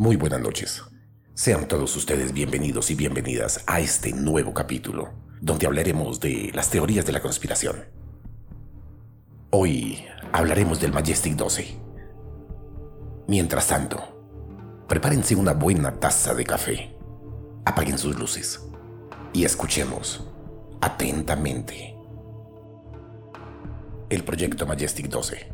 Muy buenas noches. Sean todos ustedes bienvenidos y bienvenidas a este nuevo capítulo, donde hablaremos de las teorías de la conspiración. Hoy hablaremos del Majestic 12. Mientras tanto, prepárense una buena taza de café, apaguen sus luces y escuchemos atentamente. El proyecto Majestic 12.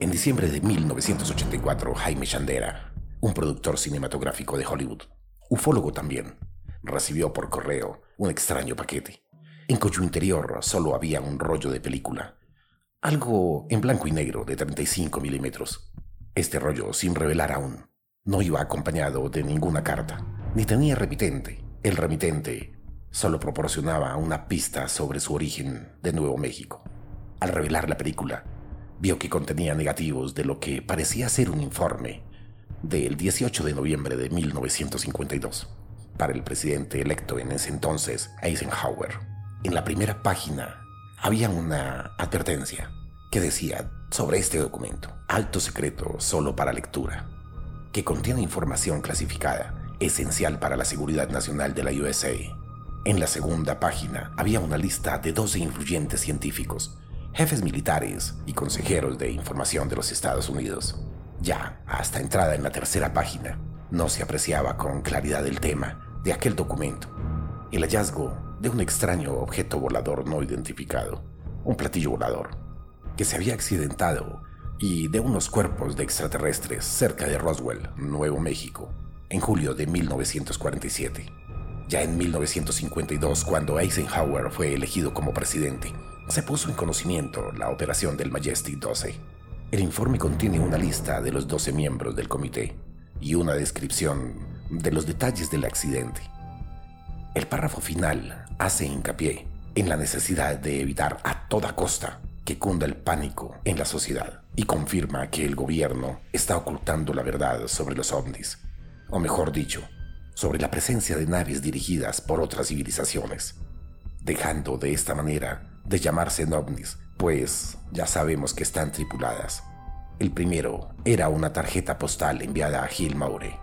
En diciembre de 1984, Jaime Chandera, un productor cinematográfico de Hollywood, ufólogo también, recibió por correo un extraño paquete, en cuyo interior solo había un rollo de película, algo en blanco y negro de 35 milímetros. Este rollo, sin revelar aún, no iba acompañado de ninguna carta, ni tenía remitente. El remitente solo proporcionaba una pista sobre su origen de Nuevo México. Al revelar la película, vio que contenía negativos de lo que parecía ser un informe del 18 de noviembre de 1952 para el presidente electo en ese entonces, Eisenhower. En la primera página había una advertencia que decía sobre este documento, alto secreto solo para lectura, que contiene información clasificada esencial para la seguridad nacional de la USA. En la segunda página había una lista de 12 influyentes científicos jefes militares y consejeros de información de los Estados Unidos. Ya, hasta entrada en la tercera página, no se apreciaba con claridad el tema de aquel documento, el hallazgo de un extraño objeto volador no identificado, un platillo volador, que se había accidentado y de unos cuerpos de extraterrestres cerca de Roswell, Nuevo México, en julio de 1947. Ya en 1952, cuando Eisenhower fue elegido como presidente, se puso en conocimiento la operación del Majestic 12. El informe contiene una lista de los 12 miembros del comité y una descripción de los detalles del accidente. El párrafo final hace hincapié en la necesidad de evitar a toda costa que cunda el pánico en la sociedad y confirma que el gobierno está ocultando la verdad sobre los ovnis, o mejor dicho, sobre la presencia de naves dirigidas por otras civilizaciones, dejando de esta manera de llamarse ovnis, pues ya sabemos que están tripuladas. El primero era una tarjeta postal enviada a Gil Maure,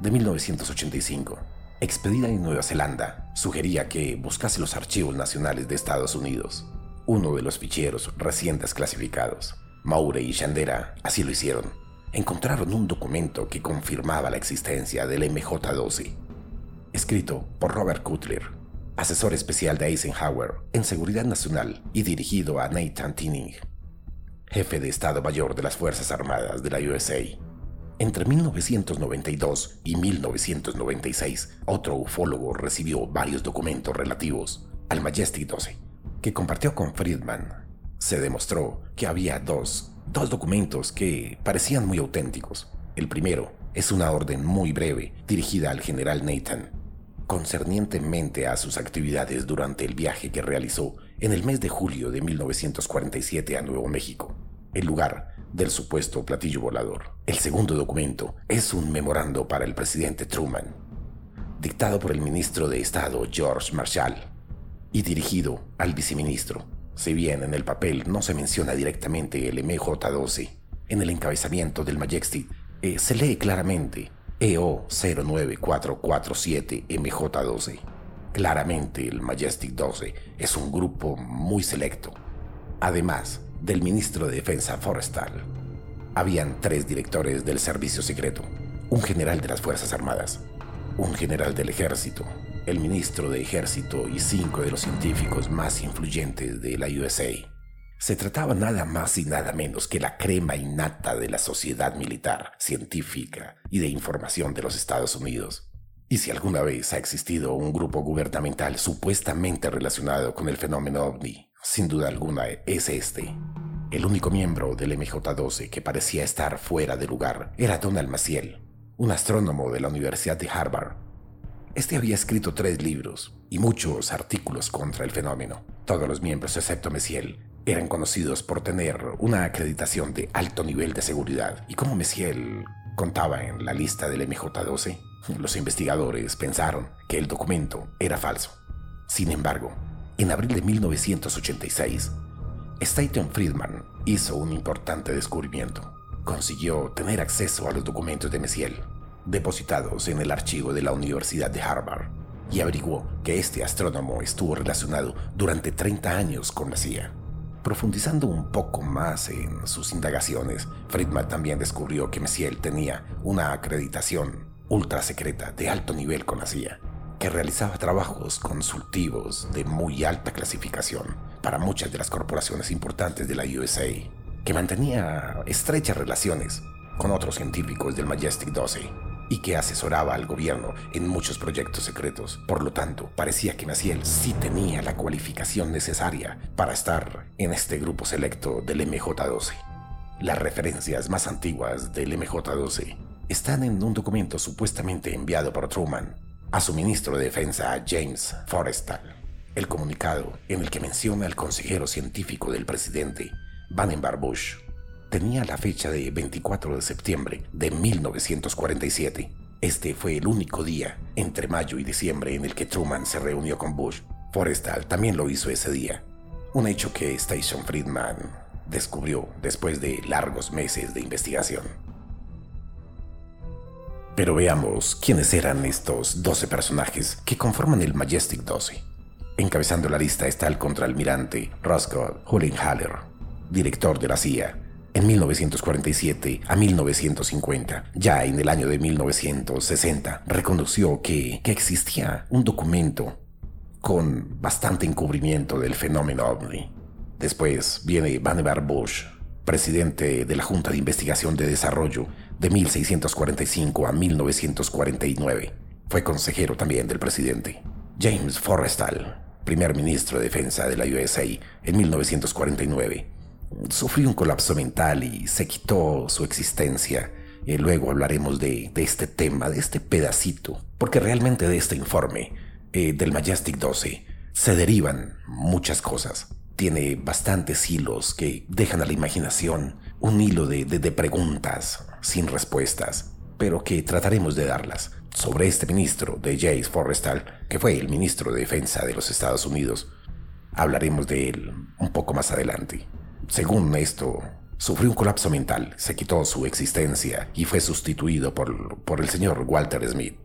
de 1985, expedida en Nueva Zelanda, sugería que buscase los archivos nacionales de Estados Unidos, uno de los ficheros recién desclasificados. Maure y Shandera así lo hicieron. Encontraron un documento que confirmaba la existencia del MJ-12, escrito por Robert Cutler, asesor especial de Eisenhower en seguridad nacional y dirigido a Nathan Tinning, jefe de Estado Mayor de las Fuerzas Armadas de la USA. Entre 1992 y 1996, otro ufólogo recibió varios documentos relativos al Majestic 12, que compartió con Friedman. Se demostró que había dos, dos documentos que parecían muy auténticos. El primero es una orden muy breve dirigida al general Nathan, concernientemente a sus actividades durante el viaje que realizó en el mes de julio de 1947 a Nuevo México, el lugar del supuesto platillo volador. El segundo documento es un memorando para el presidente Truman, dictado por el ministro de Estado George Marshall y dirigido al viceministro. Si bien en el papel no se menciona directamente el MJ-12, en el encabezamiento del Majestic eh, se lee claramente EO 09447 MJ12. Claramente el Majestic 12 es un grupo muy selecto. Además del ministro de Defensa Forestal, habían tres directores del servicio secreto, un general de las Fuerzas Armadas, un general del ejército, el ministro de ejército y cinco de los científicos más influyentes de la USA. Se trataba nada más y nada menos que la crema innata de la sociedad militar, científica y de información de los Estados Unidos. Y si alguna vez ha existido un grupo gubernamental supuestamente relacionado con el fenómeno ovni, sin duda alguna es este. El único miembro del MJ-12 que parecía estar fuera de lugar era Donald Maciel, un astrónomo de la Universidad de Harvard. Este había escrito tres libros y muchos artículos contra el fenómeno. Todos los miembros, excepto Maciel, eran conocidos por tener una acreditación de alto nivel de seguridad. Y como Messiel contaba en la lista del MJ-12, los investigadores pensaron que el documento era falso. Sin embargo, en abril de 1986, Staten Friedman hizo un importante descubrimiento. Consiguió tener acceso a los documentos de Messiel. depositados en el archivo de la Universidad de Harvard y averiguó que este astrónomo estuvo relacionado durante 30 años con la CIA. Profundizando un poco más en sus indagaciones, Friedman también descubrió que Messiel tenía una acreditación ultra secreta de alto nivel con la CIA, que realizaba trabajos consultivos de muy alta clasificación para muchas de las corporaciones importantes de la USA, que mantenía estrechas relaciones con otros científicos del Majestic 12 y que asesoraba al gobierno en muchos proyectos secretos. Por lo tanto, parecía que Maciel sí tenía la cualificación necesaria para estar en este grupo selecto del MJ-12. Las referencias más antiguas del MJ-12 están en un documento supuestamente enviado por Truman a su ministro de Defensa James Forrestal. El comunicado en el que menciona al consejero científico del presidente, Vannevar Bush, tenía la fecha de 24 de septiembre de 1947. Este fue el único día entre mayo y diciembre en el que Truman se reunió con Bush. Forrestal también lo hizo ese día, un hecho que Station Friedman descubrió después de largos meses de investigación. Pero veamos quiénes eran estos 12 personajes que conforman el Majestic 12. Encabezando la lista está el contraalmirante Roscoe Hullenhaler, director de la CIA, en 1947 a 1950. Ya en el año de 1960 reconoció que, que existía un documento con bastante encubrimiento del fenómeno ovni. Después viene Vannevar Bush, presidente de la Junta de Investigación de Desarrollo de 1645 a 1949. Fue consejero también del presidente. James Forrestal, primer ministro de Defensa de la USA en 1949 sufrió un colapso mental y se quitó su existencia. Y luego hablaremos de, este tema, de este pedacito, porque realmente de este informe eh, del Majestic 12 se derivan muchas cosas. Tiene bastantes hilos que dejan a la imaginación un hilo de, de preguntas sin respuestas, pero que trataremos de darlas sobre este ministro de James Forrestal, que fue el ministro de Defensa de los Estados Unidos. Hablaremos de él un poco más adelante. Según esto, sufrió un colapso mental, se quitó su existencia y fue sustituido por, por el señor Walter Smith.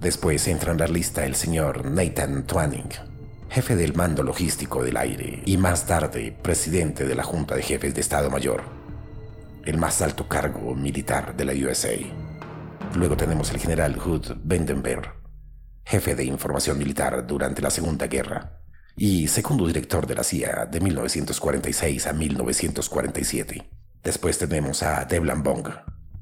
Después entra en la lista el señor Nathan Twanning, jefe del mando logístico del aire y más tarde presidente de la Junta de Jefes de Estado Mayor, el más alto cargo militar de la USA. Luego tenemos el general Hood Vandenberg, jefe de información militar durante la Segunda Guerra, y segundo director de la CIA de 1946 a 1947. Después tenemos a Devlan Bong,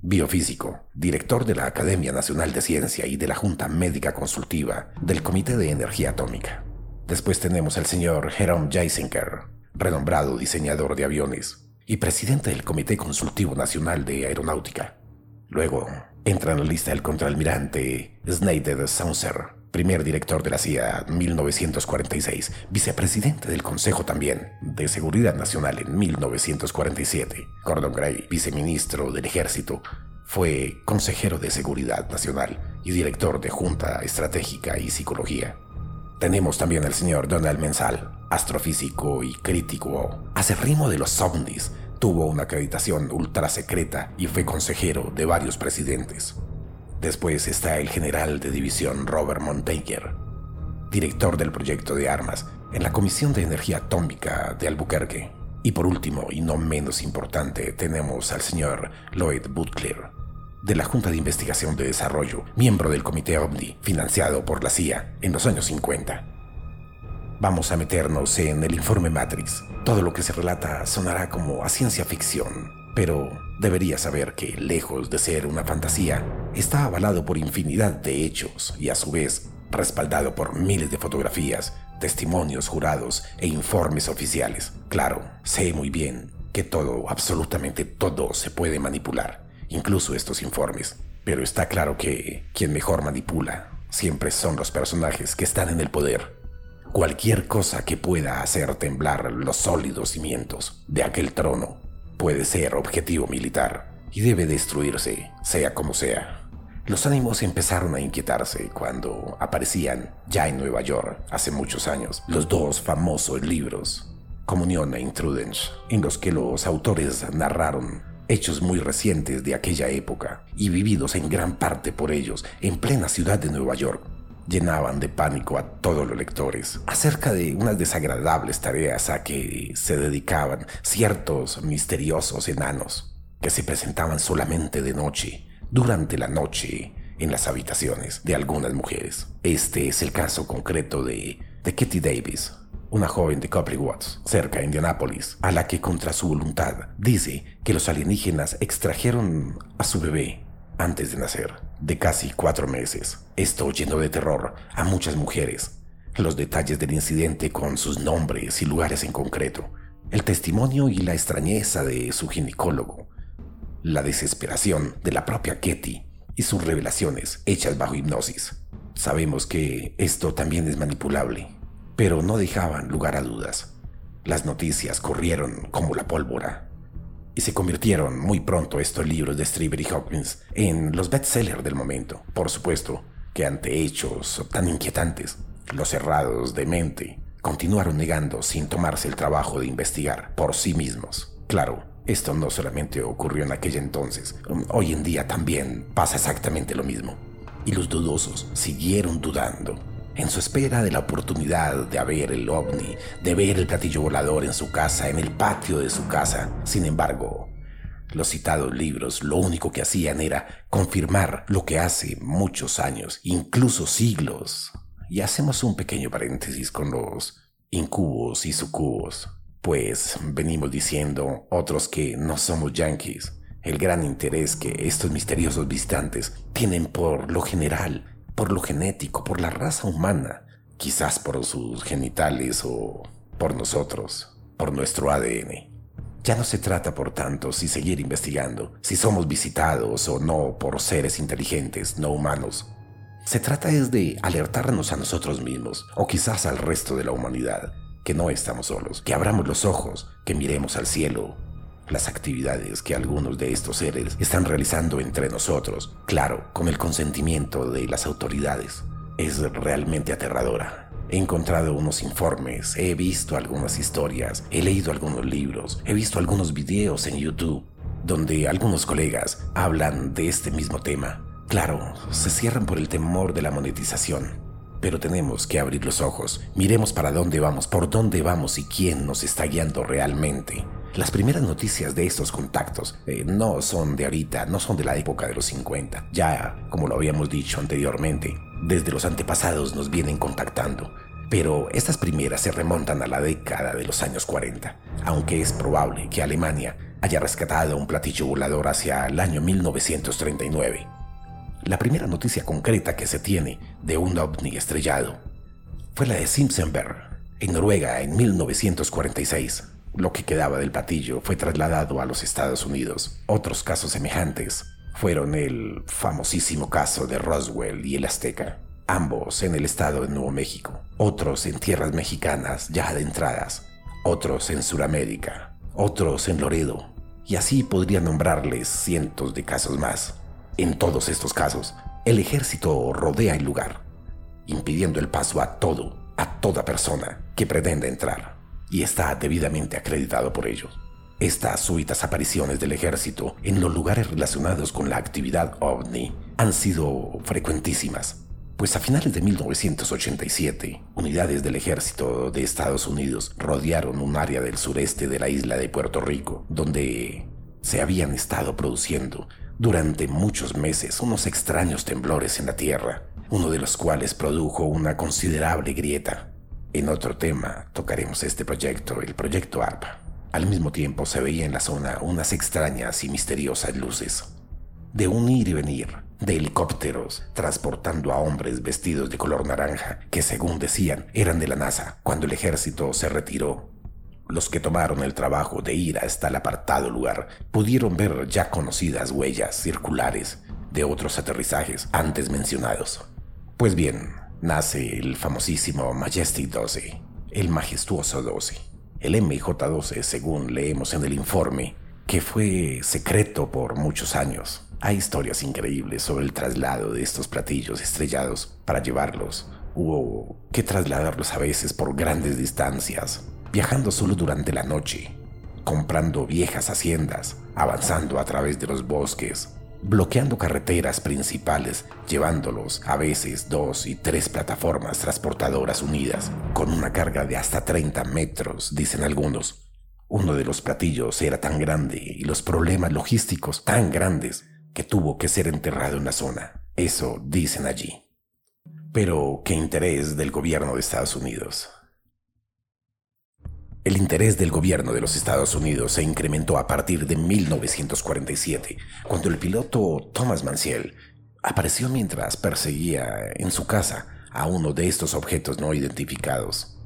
biofísico, director de la Academia Nacional de Ciencia y de la Junta Médica Consultiva del Comité de Energía Atómica. Después tenemos al señor Jerome Jaisinker, renombrado diseñador de aviones y presidente del Comité Consultivo Nacional de Aeronáutica. Luego entra en la lista el contraalmirante Snyder Sauncer, primer director de la CIA 1946, vicepresidente del Consejo también de Seguridad Nacional en 1947. Gordon Gray, viceministro del Ejército, fue consejero de Seguridad Nacional y director de Junta Estratégica y Psicología. Tenemos también al señor Donald Mensal, astrofísico y crítico ritmo de los ovnis. Tuvo una acreditación ultra secreta y fue consejero de varios presidentes. Después está el general de división Robert Montague, director del proyecto de armas en la Comisión de Energía Atómica de Albuquerque. Y por último, y no menos importante, tenemos al señor Lloyd Butler, de la Junta de Investigación de Desarrollo, miembro del Comité OVNI, financiado por la CIA en los años 50. Vamos a meternos en el informe Matrix. Todo lo que se relata sonará como a ciencia ficción, pero debería saber que, lejos de ser una fantasía, está avalado por infinidad de hechos y a su vez respaldado por miles de fotografías, testimonios jurados e informes oficiales. Claro, sé muy bien que todo, absolutamente todo, se puede manipular, incluso estos informes. Pero está claro que quien mejor manipula siempre son los personajes que están en el poder. Cualquier cosa que pueda hacer temblar los sólidos cimientos de aquel trono puede ser objetivo militar y debe destruirse, sea como sea. Los ánimos empezaron a inquietarse cuando aparecían, ya en Nueva York, hace muchos años, los dos famosos libros, Comunión e Intrudence, en los que los autores narraron hechos muy recientes de aquella época y vividos en gran parte por ellos en plena ciudad de Nueva York, llenaban de pánico a todos los lectores acerca de unas desagradables tareas a que se dedicaban ciertos misteriosos enanos que se presentaban solamente de noche, durante la noche, en las habitaciones de algunas mujeres. Este es el caso concreto de, de Kitty Davis, una joven de Copley Watts, cerca de Indianápolis, a la que contra su voluntad dice que los alienígenas extrajeron a su bebé antes de nacer, de casi cuatro meses. Esto llenó de terror a muchas mujeres. Los detalles del incidente con sus nombres y lugares en concreto, el testimonio y la extrañeza de su ginecólogo, la desesperación de la propia Ketty y sus revelaciones hechas bajo hipnosis. Sabemos que esto también es manipulable, pero no dejaban lugar a dudas. Las noticias corrieron como la pólvora se convirtieron muy pronto estos libros de Strieber y Hawkins en los bestsellers del momento. Por supuesto que ante hechos tan inquietantes, los cerrados de mente continuaron negando sin tomarse el trabajo de investigar por sí mismos. Claro, esto no solamente ocurrió en aquel entonces, hoy en día también pasa exactamente lo mismo. Y los dudosos siguieron dudando en su espera de la oportunidad de ver el ovni, de ver el platillo volador en su casa, en el patio de su casa. Sin embargo, los citados libros lo único que hacían era confirmar lo que hace muchos años, incluso siglos. Y hacemos un pequeño paréntesis con los incubos y sucubos, pues venimos diciendo otros que no somos yankees. El gran interés que estos misteriosos visitantes tienen por lo general por lo genético, por la raza humana, quizás por sus genitales o por nosotros, por nuestro ADN. Ya no se trata, por tanto, si seguir investigando, si somos visitados o no por seres inteligentes, no humanos. Se trata es de alertarnos a nosotros mismos, o quizás al resto de la humanidad, que no estamos solos, que abramos los ojos, que miremos al cielo, las actividades que algunos de estos seres están realizando entre nosotros, claro, con el consentimiento de las autoridades. Es realmente aterradora. He encontrado unos informes, he visto algunas historias, he leído algunos libros, he visto algunos videos en YouTube donde algunos colegas hablan de este mismo tema. Claro, se cierran por el temor de la monetización, pero tenemos que abrir los ojos, miremos para dónde vamos, por dónde vamos y quién nos está guiando realmente. Las primeras noticias de estos contactos eh, no son de ahorita, no son de la época de los 50. Ya, como lo habíamos dicho anteriormente, desde los antepasados nos vienen contactando. Pero estas primeras se remontan a la década de los años 40, aunque es probable que Alemania haya rescatado un platillo volador hacia el año 1939. La primera noticia concreta que se tiene de un ovni estrellado fue la de Simpsonberg, en Noruega, en 1946. Lo que quedaba del platillo fue trasladado a los Estados Unidos. Otros casos semejantes fueron el famosísimo caso de Roswell y el Azteca, ambos en el estado de Nuevo México, otros en tierras mexicanas ya adentradas, otros en Sudamérica, otros en Loredo, y así podría nombrarles cientos de casos más. En todos estos casos, el ejército rodea el lugar, impidiendo el paso a todo, a toda persona que pretenda entrar y está debidamente acreditado por ellos. Estas súbitas apariciones del ejército en los lugares relacionados con la actividad ovni han sido frecuentísimas, pues a finales de 1987, unidades del ejército de Estados Unidos rodearon un área del sureste de la isla de Puerto Rico, donde se habían estado produciendo durante muchos meses unos extraños temblores en la tierra, uno de los cuales produjo una considerable grieta en otro tema tocaremos este proyecto, el proyecto ARPA. Al mismo tiempo se veía en la zona unas extrañas y misteriosas luces. De un ir y venir, de helicópteros transportando a hombres vestidos de color naranja que según decían eran de la NASA cuando el ejército se retiró. Los que tomaron el trabajo de ir hasta el apartado lugar pudieron ver ya conocidas huellas circulares de otros aterrizajes antes mencionados. Pues bien, nace el famosísimo Majestic 12, el majestuoso 12, el MJ-12 según leemos en el informe, que fue secreto por muchos años. Hay historias increíbles sobre el traslado de estos platillos estrellados para llevarlos. Hubo que trasladarlos a veces por grandes distancias, viajando solo durante la noche, comprando viejas haciendas, avanzando a través de los bosques, bloqueando carreteras principales, llevándolos a veces dos y tres plataformas transportadoras unidas, con una carga de hasta 30 metros, dicen algunos. Uno de los platillos era tan grande y los problemas logísticos tan grandes que tuvo que ser enterrado en la zona. Eso dicen allí. Pero, ¿qué interés del gobierno de Estados Unidos? El interés del gobierno de los Estados Unidos se incrementó a partir de 1947, cuando el piloto Thomas Mansell apareció mientras perseguía en su casa a uno de estos objetos no identificados.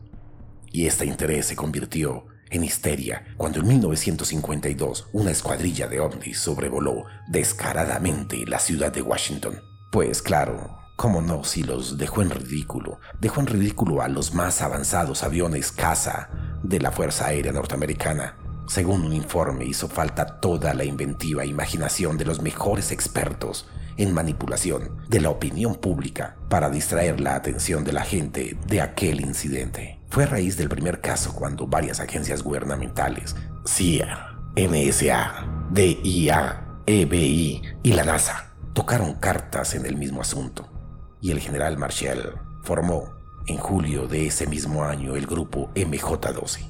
Y este interés se convirtió en histeria cuando en 1952 una escuadrilla de ovnis sobrevoló descaradamente la ciudad de Washington. Pues claro, cómo no si los dejó en ridículo, dejó en ridículo a los más avanzados aviones caza de la Fuerza Aérea Norteamericana. Según un informe, hizo falta toda la inventiva e imaginación de los mejores expertos en manipulación de la opinión pública para distraer la atención de la gente de aquel incidente. Fue a raíz del primer caso cuando varias agencias gubernamentales, CIA, NSA, DIA, EBI y la NASA, tocaron cartas en el mismo asunto. Y el general Marshall formó en julio de ese mismo año, el grupo MJ12,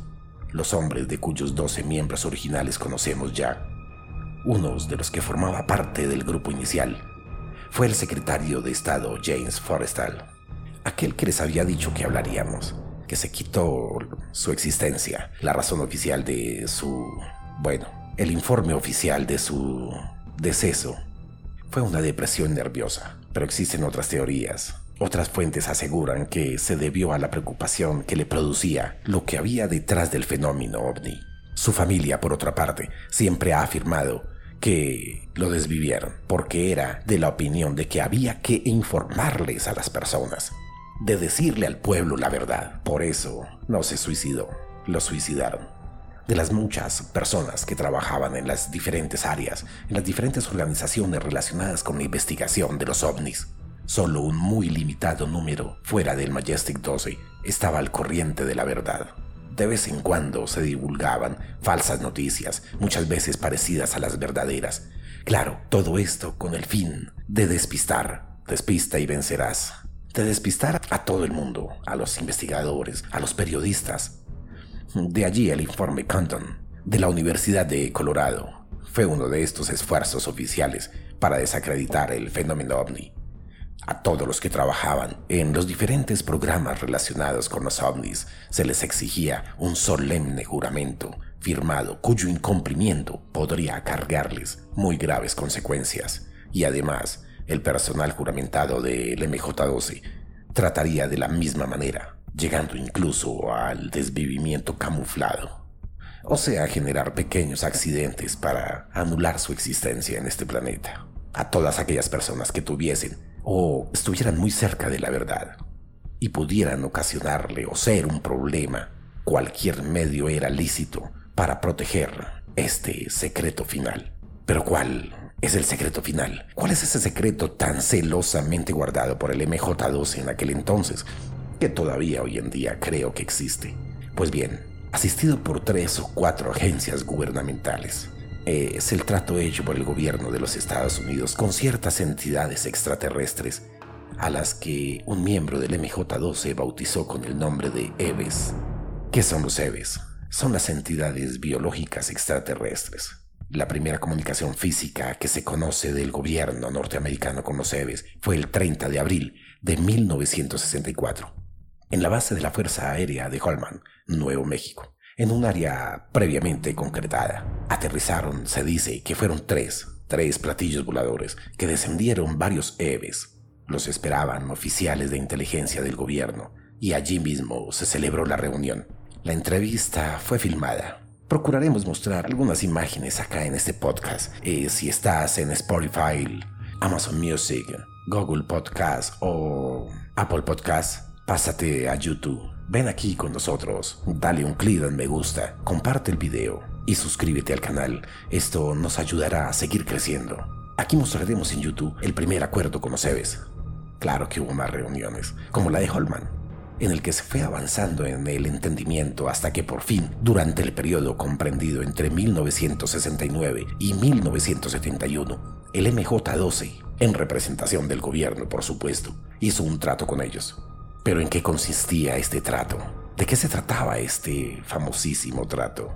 los hombres de cuyos 12 miembros originales conocemos ya, uno de los que formaba parte del grupo inicial, fue el secretario de Estado James Forrestal, aquel que les había dicho que hablaríamos, que se quitó su existencia, la razón oficial de su... bueno, el informe oficial de su deceso. Fue una depresión nerviosa, pero existen otras teorías otras fuentes aseguran que se debió a la preocupación que le producía lo que había detrás del fenómeno ovni. Su familia, por otra parte, siempre ha afirmado que lo desvivieron porque era de la opinión de que había que informarles a las personas, de decirle al pueblo la verdad. Por eso no se suicidó, lo suicidaron. De las muchas personas que trabajaban en las diferentes áreas, en las diferentes organizaciones relacionadas con la investigación de los ovnis, Solo un muy limitado número fuera del Majestic 12 estaba al corriente de la verdad. De vez en cuando se divulgaban falsas noticias, muchas veces parecidas a las verdaderas. Claro, todo esto con el fin de despistar. Despista y vencerás. De despistar a todo el mundo, a los investigadores, a los periodistas. De allí el informe Compton, de la Universidad de Colorado. Fue uno de estos esfuerzos oficiales para desacreditar el fenómeno ovni a todos los que trabajaban en los diferentes programas relacionados con los ovnis se les exigía un solemne juramento firmado cuyo incumplimiento podría cargarles muy graves consecuencias. Y además, el personal juramentado del MJ-12 trataría de la misma manera, llegando incluso al desvivimiento camuflado. O sea, generar pequeños accidentes para anular su existencia en este planeta. A todas aquellas personas que tuviesen o estuvieran muy cerca de la verdad y pudieran ocasionarle o ser un problema, cualquier medio era lícito para proteger este secreto final. Pero ¿cuál es el secreto final? ¿Cuál es ese secreto tan celosamente guardado por el MJ12 en aquel entonces, que todavía hoy en día creo que existe? Pues bien, asistido por tres o cuatro agencias gubernamentales, es el trato hecho por el gobierno de los Estados Unidos con ciertas entidades extraterrestres a las que un miembro del MJ-12 bautizó con el nombre de EVES. ¿Qué son los EVES? Son las entidades biológicas extraterrestres. La primera comunicación física que se conoce del gobierno norteamericano con los EVES fue el 30 de abril de 1964, en la base de la Fuerza Aérea de Holman, Nuevo México en un área previamente concretada. Aterrizaron, se dice, que fueron tres, tres platillos voladores que descendieron varios EVES. Los esperaban oficiales de inteligencia del gobierno y allí mismo se celebró la reunión. La entrevista fue filmada. Procuraremos mostrar algunas imágenes acá en este podcast. Eh, si estás en Spotify, Amazon Music, Google Podcast o Apple Podcast, pásate a YouTube Ven aquí con nosotros, dale un clic en me gusta, comparte el video y suscríbete al canal. Esto nos ayudará a seguir creciendo. Aquí mostraremos en YouTube el primer acuerdo con los EVES. Claro que hubo más reuniones, como la de Holman. en el que se fue avanzando en el entendimiento hasta que por fin, durante el periodo comprendido entre 1969 y 1971, el MJ-12, en representación del gobierno por supuesto, hizo un trato con ellos. Pero ¿en qué consistía este trato? ¿De qué se trataba este famosísimo trato?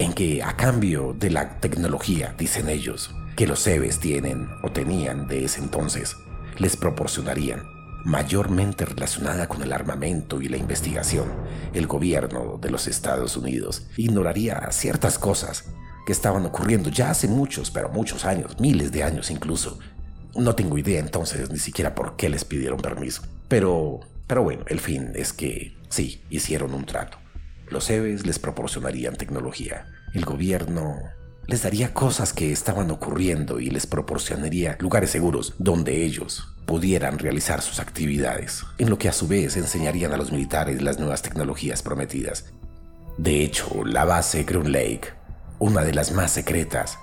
En que a cambio de la tecnología, dicen ellos, que los CEBES tienen o tenían de ese entonces, les proporcionarían mayormente relacionada con el armamento y la investigación, el gobierno de los Estados Unidos ignoraría ciertas cosas que estaban ocurriendo ya hace muchos, pero muchos años, miles de años incluso. No tengo idea entonces ni siquiera por qué les pidieron permiso. Pero, pero bueno, el fin es que sí, hicieron un trato. Los EVEs les proporcionarían tecnología. El gobierno les daría cosas que estaban ocurriendo y les proporcionaría lugares seguros donde ellos pudieran realizar sus actividades, en lo que a su vez enseñarían a los militares las nuevas tecnologías prometidas. De hecho, la base Groom Lake, una de las más secretas,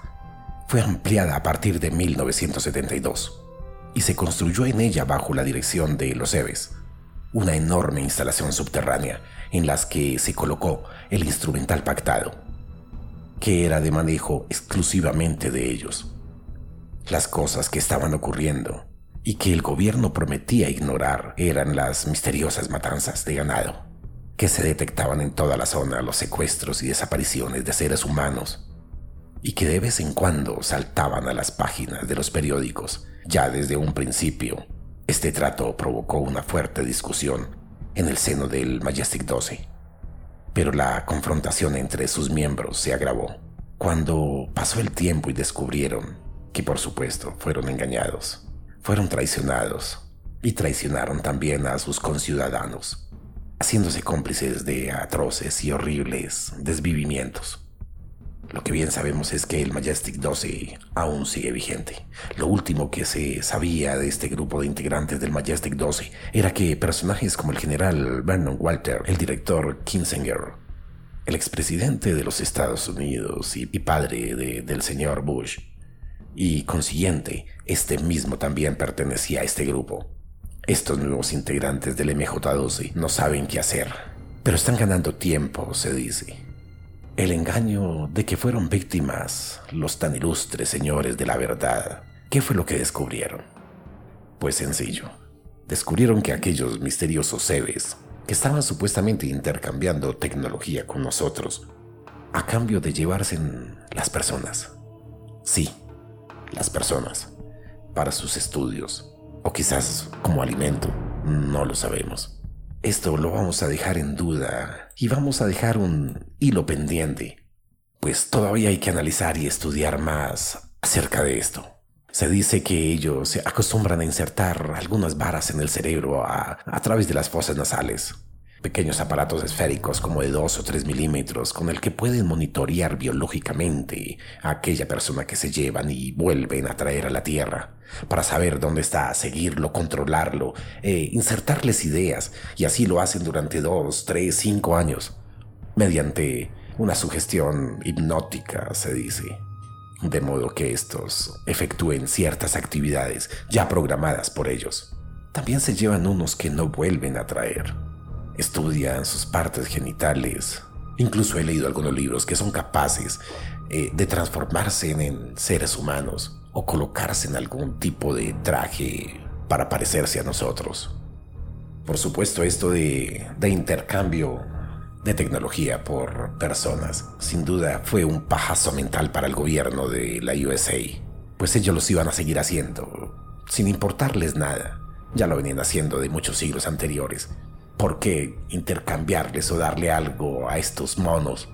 fue ampliada a partir de 1972 y se construyó en ella bajo la dirección de los EVES, una enorme instalación subterránea en las que se colocó el instrumental pactado que era de manejo exclusivamente de ellos. Las cosas que estaban ocurriendo y que el gobierno prometía ignorar eran las misteriosas matanzas de ganado, que se detectaban en toda la zona, los secuestros y desapariciones de seres humanos, y que de vez en cuando saltaban a las páginas de los periódicos. Ya desde un principio, este trato provocó una fuerte discusión en el seno del Majestic 12 pero la confrontación entre sus miembros se agravó cuando pasó el tiempo y descubrieron que por supuesto fueron engañados, fueron traicionados y traicionaron también a sus conciudadanos, haciéndose cómplices de atroces y horribles desvivimientos. Lo que bien sabemos es que el Majestic 12 aún sigue vigente. Lo último que se sabía de este grupo de integrantes del Majestic 12 era que personajes como el general Vernon Walter, el director Kinsinger, el expresidente de los Estados Unidos y, padre del señor Bush, y consiguiente, este mismo también pertenecía a este grupo. Estos nuevos integrantes del MJ-12 no saben qué hacer, pero están ganando tiempo, se dice el engaño de que fueron víctimas los tan ilustres señores de la verdad. ¿Qué fue lo que descubrieron? Pues sencillo. Descubrieron que aquellos misteriosos seres que estaban supuestamente intercambiando tecnología con nosotros, a cambio de llevarse las personas. Sí, las personas, para sus estudios, o quizás como alimento, no lo sabemos. Esto lo vamos a dejar en duda y vamos a dejar un hilo pendiente, pues todavía hay que analizar y estudiar más acerca de esto. Se dice que ellos se acostumbran a insertar algunas varas en el cerebro a, a través de las fosas nasales, pequeños aparatos esféricos como de 2 o 3 milímetros con el que pueden monitorear biológicamente a aquella persona que se llevan y vuelven a traer a la Tierra, para saber dónde está, seguirlo, controlarlo, e insertarles ideas, y así lo hacen durante 2, 3, 5 años, mediante una sugestión hipnótica, se dice, de modo que estos efectúen ciertas actividades ya programadas por ellos. También se llevan unos que no vuelven a traer estudian sus partes genitales. Incluso he leído algunos libros que son capaces eh, de transformarse en, seres humanos o colocarse en algún tipo de traje para parecerse a nosotros. Por supuesto, esto de, de intercambio de tecnología por personas, sin duda fue un pajazo mental para el gobierno de la USA, pues ellos los iban a seguir haciendo, sin importarles nada. Ya lo venían haciendo de muchos siglos anteriores, ¿Por qué intercambiarles o darle algo a estos monos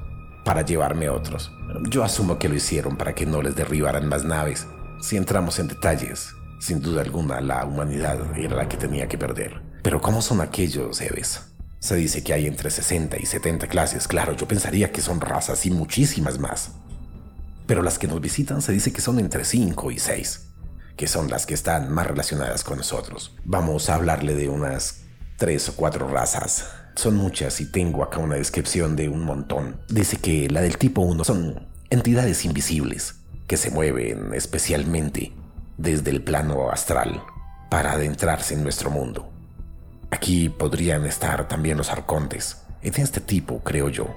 para llevarme otros? Yo asumo que lo hicieron para que no les derribaran más naves. Si entramos en detalles, sin duda alguna la humanidad era la que tenía que perder. Pero ¿cómo son aquellos, Eves? Se dice que hay entre 60 y 70 clases. Claro, yo pensaría que son razas y muchísimas más. Pero las que nos visitan se dice que son entre 5 y 6, que son las que están más relacionadas con nosotros. Vamos a hablarle de unas tres o cuatro razas. Son muchas y tengo acá una descripción de un montón. Dice que la del tipo 1 son entidades invisibles que se mueven especialmente desde el plano astral para adentrarse en nuestro mundo. Aquí podrían estar también los arcontes. En este tipo, creo yo,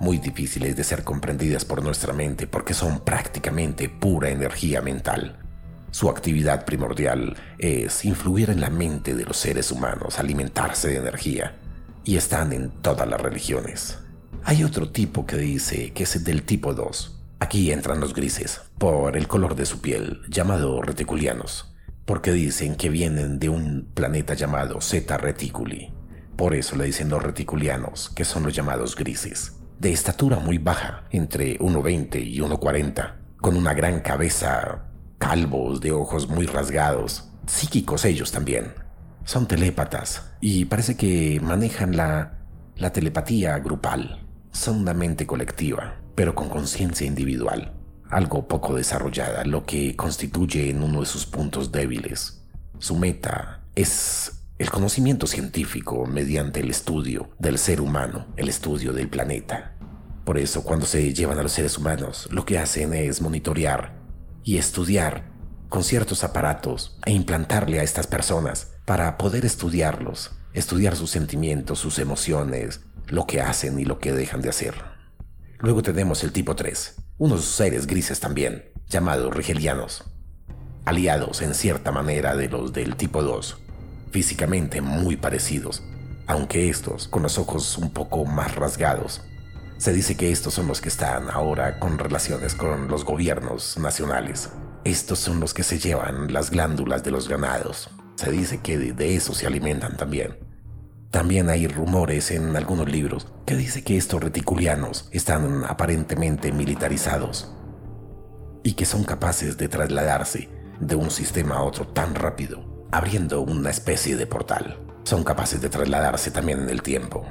muy difíciles de ser comprendidas por nuestra mente porque son prácticamente pura energía mental. Su actividad primordial es influir en la mente de los seres humanos, alimentarse de energía, y están en todas las religiones. Hay otro tipo que dice que es del tipo 2. Aquí entran los grises, por el color de su piel, llamado reticulianos, porque dicen que vienen de un planeta llamado Zeta Reticuli. Por eso le dicen los reticulianos, que son los llamados grises. De estatura muy baja, entre 1,20 y 1,40, con una gran cabeza, calvos, de ojos muy rasgados, psíquicos ellos también. Son telépatas y parece que manejan la, la telepatía grupal. Son una mente colectiva, pero con conciencia individual, algo poco desarrollada, lo que constituye en uno de sus puntos débiles. Su meta es el conocimiento científico mediante el estudio del ser humano, el estudio del planeta. Por eso cuando se llevan a los seres humanos, lo que hacen es monitorear y estudiar con ciertos aparatos e implantarle a estas personas para poder estudiarlos, estudiar sus sentimientos, sus emociones, lo que hacen y lo que dejan de hacer. Luego tenemos el tipo 3, unos seres grises también, llamados rigelianos, aliados en cierta manera de los del tipo 2, físicamente muy parecidos, aunque estos con los ojos un poco más rasgados. Se dice que estos son los que están ahora con relaciones con los gobiernos nacionales. Estos son los que se llevan las glándulas de los ganados. Se dice que de, eso se alimentan también. También hay rumores en algunos libros que dice que estos reticulianos están aparentemente militarizados y que son capaces de trasladarse de un sistema a otro tan rápido, abriendo una especie de portal. Son capaces de trasladarse también en el tiempo.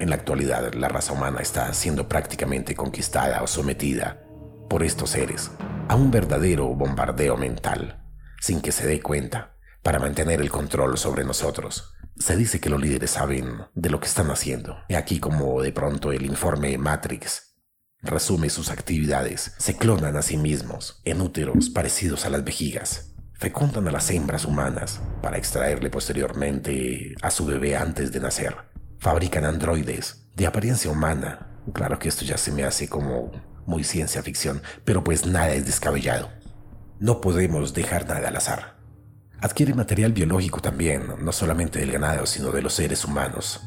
En la actualidad, la raza humana está siendo prácticamente conquistada o sometida por estos seres a un verdadero bombardeo mental, sin que se dé cuenta, para mantener el control sobre nosotros. Se dice que los líderes saben de lo que están haciendo. Y aquí como de pronto el informe Matrix resume sus actividades. Se clonan a sí mismos en úteros parecidos a las vejigas. Fecundan a las hembras humanas para extraerle posteriormente a su bebé antes de nacer. Fabrican androides de apariencia humana. Claro que esto ya se me hace como muy ciencia ficción, pero pues nada es descabellado. No podemos dejar nada al azar. Adquiere material biológico también, no solamente del ganado, sino de los seres humanos.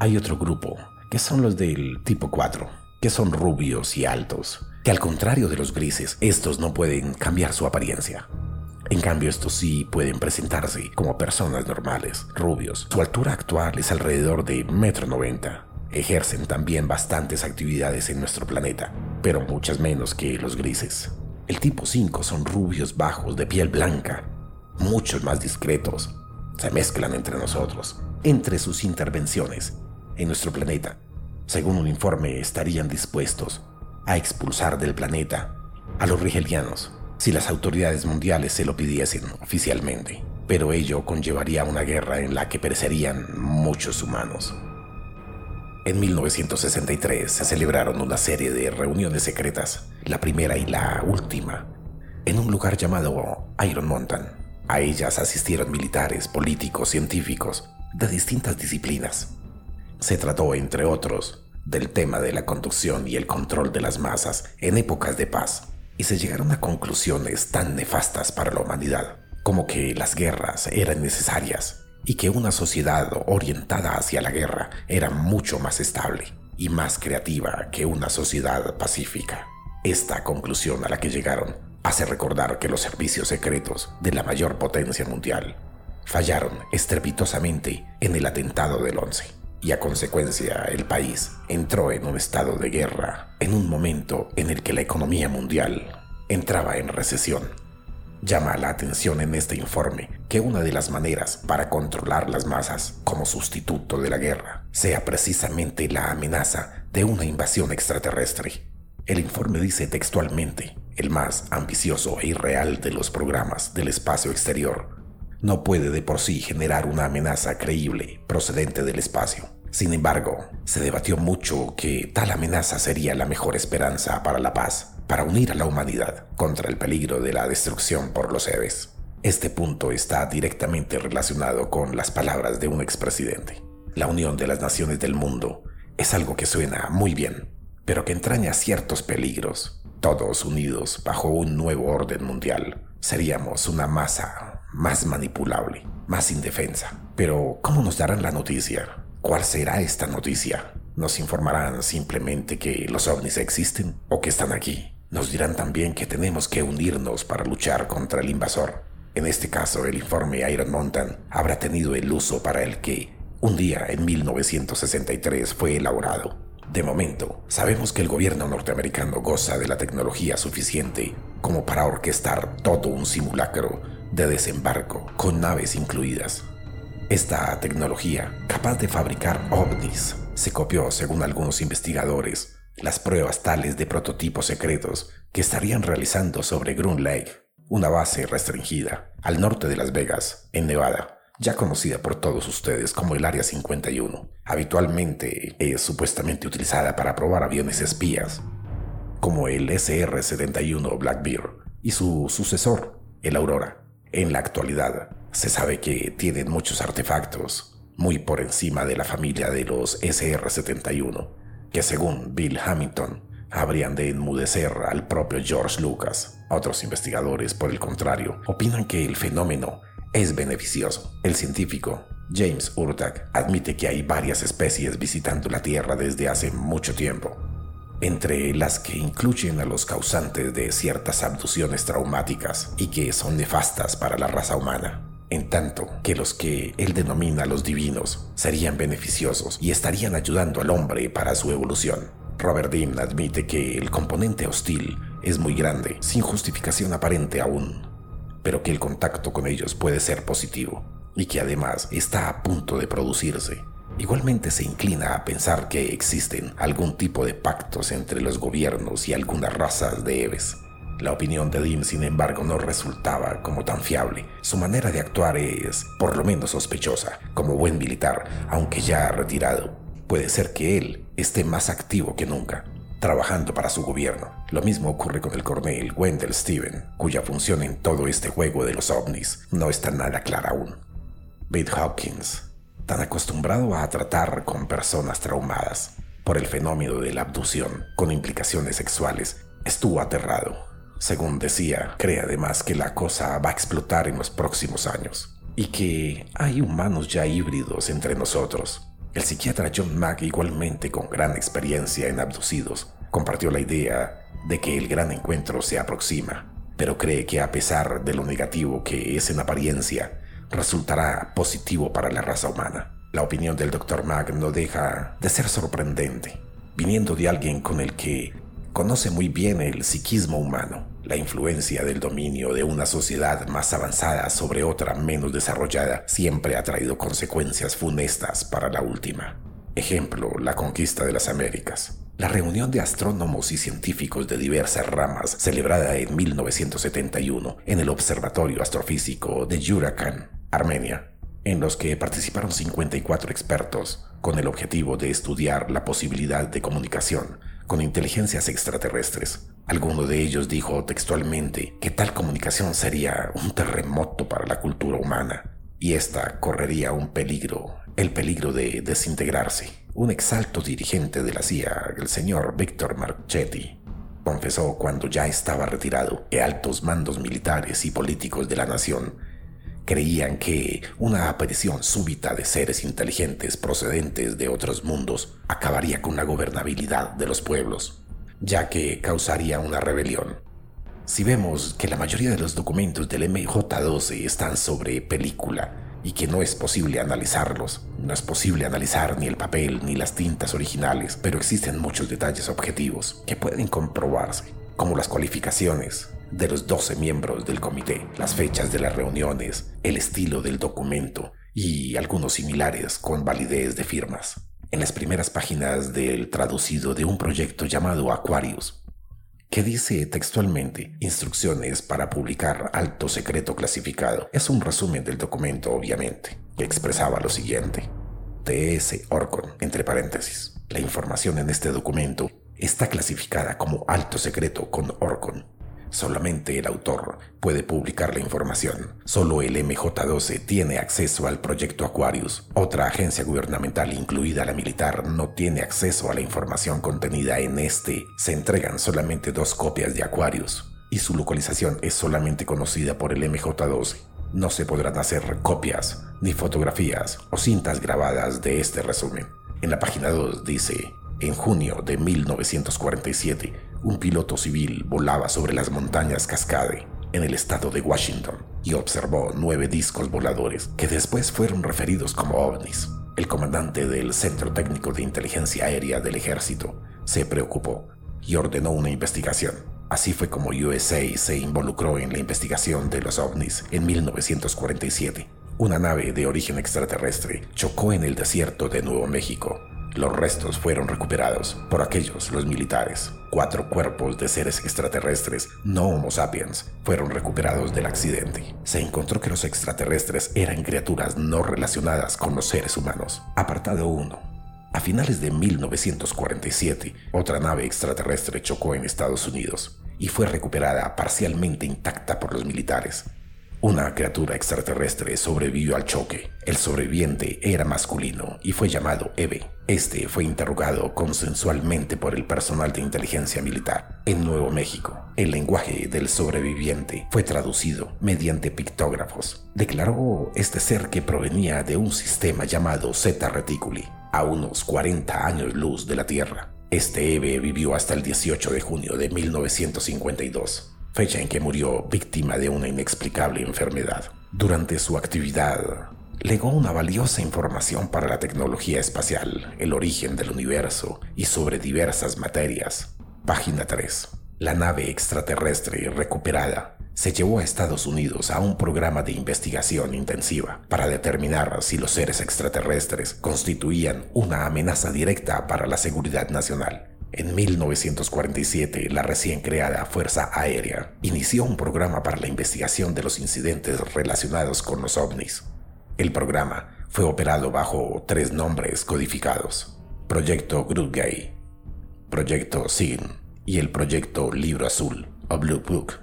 Hay otro grupo, que son los del tipo 4, que son rubios y altos, que al contrario de los grises, estos no pueden cambiar su apariencia. En cambio, estos sí pueden presentarse como personas normales, rubios. Su altura actual es alrededor de 1,90 m ejercen también bastantes actividades en nuestro planeta, pero muchas menos que los grises. El tipo 5 son rubios bajos de piel blanca, muchos más discretos. Se mezclan entre nosotros, entre sus intervenciones en nuestro planeta. Según un informe, estarían dispuestos a expulsar del planeta a los rigelianos si las autoridades mundiales se lo pidiesen oficialmente, pero ello conllevaría una guerra en la que perecerían muchos humanos. En 1963 se celebraron una serie de reuniones secretas, la primera y la última, en un lugar llamado Iron Mountain. A ellas asistieron militares, políticos, científicos de distintas disciplinas. Se trató, entre otros, del tema de la conducción y el control de las masas en épocas de paz, y se llegaron a conclusiones tan nefastas para la humanidad, como que las guerras eran necesarias y que una sociedad orientada hacia la guerra era mucho más estable y más creativa que una sociedad pacífica. Esta conclusión a la que llegaron hace recordar que los servicios secretos de la mayor potencia mundial fallaron estrepitosamente en el atentado del 11 y a consecuencia el país entró en un estado de guerra en un momento en el que la economía mundial entraba en recesión Llama la atención en este informe que una de las maneras para controlar las masas como sustituto de la guerra sea precisamente la amenaza de una invasión extraterrestre. El informe dice textualmente, el más ambicioso e irreal de los programas del espacio exterior no puede de por sí generar una amenaza creíble procedente del espacio. Sin embargo, se debatió mucho que tal amenaza sería la mejor esperanza para la paz para unir a la humanidad contra el peligro de la destrucción por los Eves. Este punto está directamente relacionado con las palabras de un expresidente. La unión de las naciones del mundo es algo que suena muy bien, pero que entraña ciertos peligros. Todos unidos bajo un nuevo orden mundial, seríamos una masa más manipulable, más indefensa. Pero, ¿cómo nos darán la noticia? ¿Cuál será esta noticia? ¿Nos informarán simplemente que los ovnis existen o que están aquí? Nos dirán también que tenemos que unirnos para luchar contra el invasor. En este caso, el informe Iron Mountain habrá tenido el uso para el que un día en 1963 fue elaborado. De momento, sabemos que el gobierno norteamericano goza de la tecnología suficiente como para orquestar todo un simulacro de desembarco con naves incluidas. Esta tecnología, capaz de fabricar ovnis, se copió, según algunos investigadores, las pruebas tales de prototipos secretos que estarían realizando sobre Groom Lake, una base restringida al norte de Las Vegas, en Nevada ya conocida por todos ustedes como el Área 51. Habitualmente es supuestamente utilizada para probar aviones espías, como el SR-71 Blackbeard y su sucesor, el Aurora. En la actualidad, se sabe que tienen muchos artefactos, muy por encima de la familia de los SR-71, que según Bill Hamilton, habrían de enmudecer al propio George Lucas. Otros investigadores, por el contrario, opinan que el fenómeno es beneficioso. El científico James Urtak admite que hay varias especies visitando la Tierra desde hace mucho tiempo, entre las que incluyen a los causantes de ciertas abducciones traumáticas y que son nefastas para la raza humana, en tanto que los que él denomina los divinos serían beneficiosos y estarían ayudando al hombre para su evolución. Robert Dean admite que el componente hostil es muy grande, sin justificación aparente aún, pero que el contacto con ellos puede ser positivo y que además está a punto de producirse. Igualmente se inclina a pensar que existen algún tipo de pactos entre los gobiernos y algunas razas de Eves. La opinión de Dim, sin embargo, no resultaba como tan fiable. Su manera de actuar es, por lo menos, sospechosa. Como buen militar, aunque ya retirado, puede ser que él esté más activo que nunca trabajando para su gobierno. Lo mismo ocurre con el coronel Wendell Steven, cuya función en todo este juego de los ovnis no está nada clara aún. Bate Hopkins, tan acostumbrado a tratar con personas traumadas por el fenómeno de la abducción con implicaciones sexuales, estuvo aterrado. Según decía, cree además que la cosa va a explotar en los próximos años y que hay humanos ya híbridos entre nosotros el psiquiatra John Mack, igualmente con gran experiencia en abducidos, compartió la idea de que el gran encuentro se aproxima, pero cree que a pesar de lo negativo que es en apariencia, resultará positivo para la raza humana. La opinión del Dr. Mack no deja de ser sorprendente, viniendo de alguien con el que conoce muy bien el psiquismo humano, la influencia del dominio de una sociedad más avanzada sobre otra menos desarrollada siempre ha traído consecuencias funestas para la última. Ejemplo, la conquista de las Américas. La reunión de astrónomos y científicos de diversas ramas celebrada en 1971 en el Observatorio Astrofísico de Yurakan, Armenia, en los que participaron 54 expertos con el objetivo de estudiar la posibilidad de comunicación con inteligencias extraterrestres. Alguno de ellos dijo textualmente que tal comunicación sería un terremoto para la cultura humana y ésta correría un peligro, el peligro de desintegrarse. Un exalto dirigente de la CIA, el señor Víctor Marchetti, confesó cuando ya estaba retirado que altos mandos militares y políticos de la nación creían que una aparición súbita de seres inteligentes procedentes de otros mundos acabaría con la gobernabilidad de los pueblos, ya que causaría una rebelión. Si vemos que la mayoría de los documentos del MJ-12 están sobre película y que no es posible analizarlos, no es posible analizar ni el papel ni las tintas originales, pero existen muchos detalles objetivos que pueden comprobarse, como las cualificaciones, de los 12 miembros del comité, las fechas de las reuniones, el estilo del documento y algunos similares con validez de firmas. En las primeras páginas del traducido de un proyecto llamado Aquarius, que dice textualmente instrucciones para publicar alto secreto clasificado, es un resumen del documento obviamente, que expresaba lo siguiente. TS Orcon, entre paréntesis. La información en este documento está clasificada como alto secreto con Orcon Solamente el autor puede publicar la información. Solo el MJ-12 tiene acceso al proyecto Aquarius. Otra agencia gubernamental, incluida la militar, no tiene acceso a la información contenida en este. Se entregan solamente dos copias de Aquarius y su localización es solamente conocida por el MJ-12. No se podrán hacer copias, ni fotografías o cintas grabadas de este resumen. En la página 2 dice, en junio de 1947, un piloto civil volaba sobre las montañas Cascade, en el estado de Washington, y observó nueve discos voladores que después fueron referidos como ovnis. El comandante del Centro Técnico de Inteligencia Aérea del Ejército se preocupó y ordenó una investigación. Así fue como USA se involucró en la investigación de los ovnis en 1947. Una nave de origen extraterrestre chocó en el desierto de Nuevo México los restos fueron recuperados por aquellos, los militares. Cuatro cuerpos de seres extraterrestres, no Homo sapiens, fueron recuperados del accidente. Se encontró que los extraterrestres eran criaturas no relacionadas con los seres humanos. Apartado 1. A finales de 1947, otra nave extraterrestre chocó en Estados Unidos y fue recuperada parcialmente intacta por los militares. Una criatura extraterrestre sobrevivió al choque. El sobreviviente era masculino y fue llamado Eve. Este fue interrogado consensualmente por el personal de inteligencia militar en Nuevo México. El lenguaje del sobreviviente fue traducido mediante pictógrafos. Declaró este ser que provenía de un sistema llamado Zeta Reticuli, a unos 40 años luz de la Tierra. Este Eve vivió hasta el 18 de junio de 1952 fecha en que murió víctima de una inexplicable enfermedad. Durante su actividad, legó una valiosa información para la tecnología espacial, el origen del universo y sobre diversas materias. Página 3. La nave extraterrestre recuperada se llevó a Estados Unidos a un programa de investigación intensiva para determinar si los seres extraterrestres constituían una amenaza directa para la seguridad nacional. En 1947, la recién creada Fuerza Aérea inició un programa para la investigación de los incidentes relacionados con los ovnis. El programa fue operado bajo tres nombres codificados: Proyecto Groot Gay, Proyecto SIGN y el Proyecto Libro Azul o Blue Book.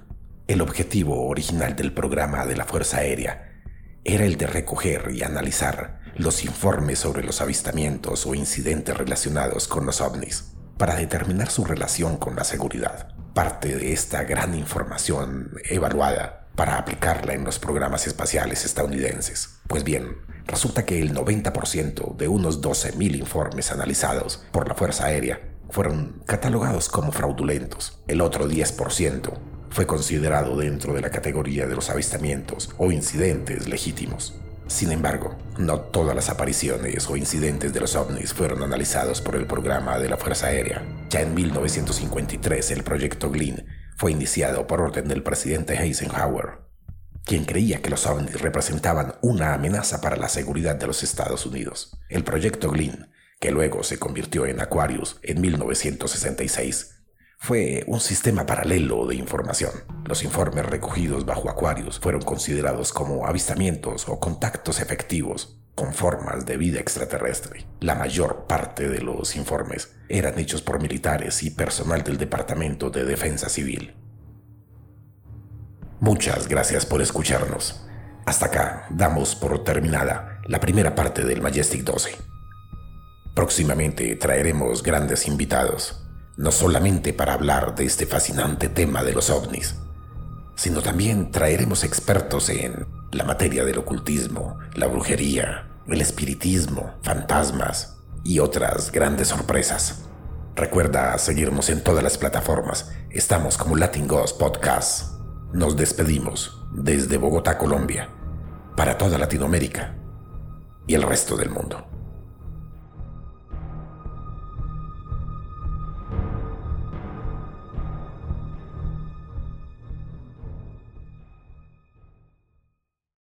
El objetivo original del programa de la Fuerza Aérea era el de recoger y analizar los informes sobre los avistamientos o incidentes relacionados con los ovnis para determinar su relación con la seguridad. Parte de esta gran información evaluada para aplicarla en los programas espaciales estadounidenses. Pues bien, resulta que el 90% de unos 12.000 informes analizados por la Fuerza Aérea fueron catalogados como fraudulentos. El otro 10% fue considerado dentro de la categoría de los avistamientos o incidentes legítimos. Sin embargo, no todas las apariciones o incidentes de los ovnis fueron analizados por el programa de la Fuerza Aérea. Ya en 1953 el proyecto Glean fue iniciado por orden del presidente Eisenhower, quien creía que los ovnis representaban una amenaza para la seguridad de los Estados Unidos. El proyecto Glean, que luego se convirtió en Aquarius en 1966, fue un sistema paralelo de información. Los informes recogidos bajo Aquarius fueron considerados como avistamientos o contactos efectivos con formas de vida extraterrestre. La mayor parte de los informes eran hechos por militares y personal del Departamento de Defensa Civil. Muchas gracias por escucharnos. Hasta acá damos por terminada la primera parte del Majestic 12. Próximamente traeremos grandes invitados no solamente para hablar de este fascinante tema de los ovnis, sino también traeremos expertos en la materia del ocultismo, la brujería, el espiritismo, fantasmas y otras grandes sorpresas. Recuerda seguirnos en todas las plataformas. Estamos como Latin Ghost Podcast. Nos despedimos desde Bogotá, Colombia, para toda Latinoamérica y el resto del mundo.